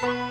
Bye.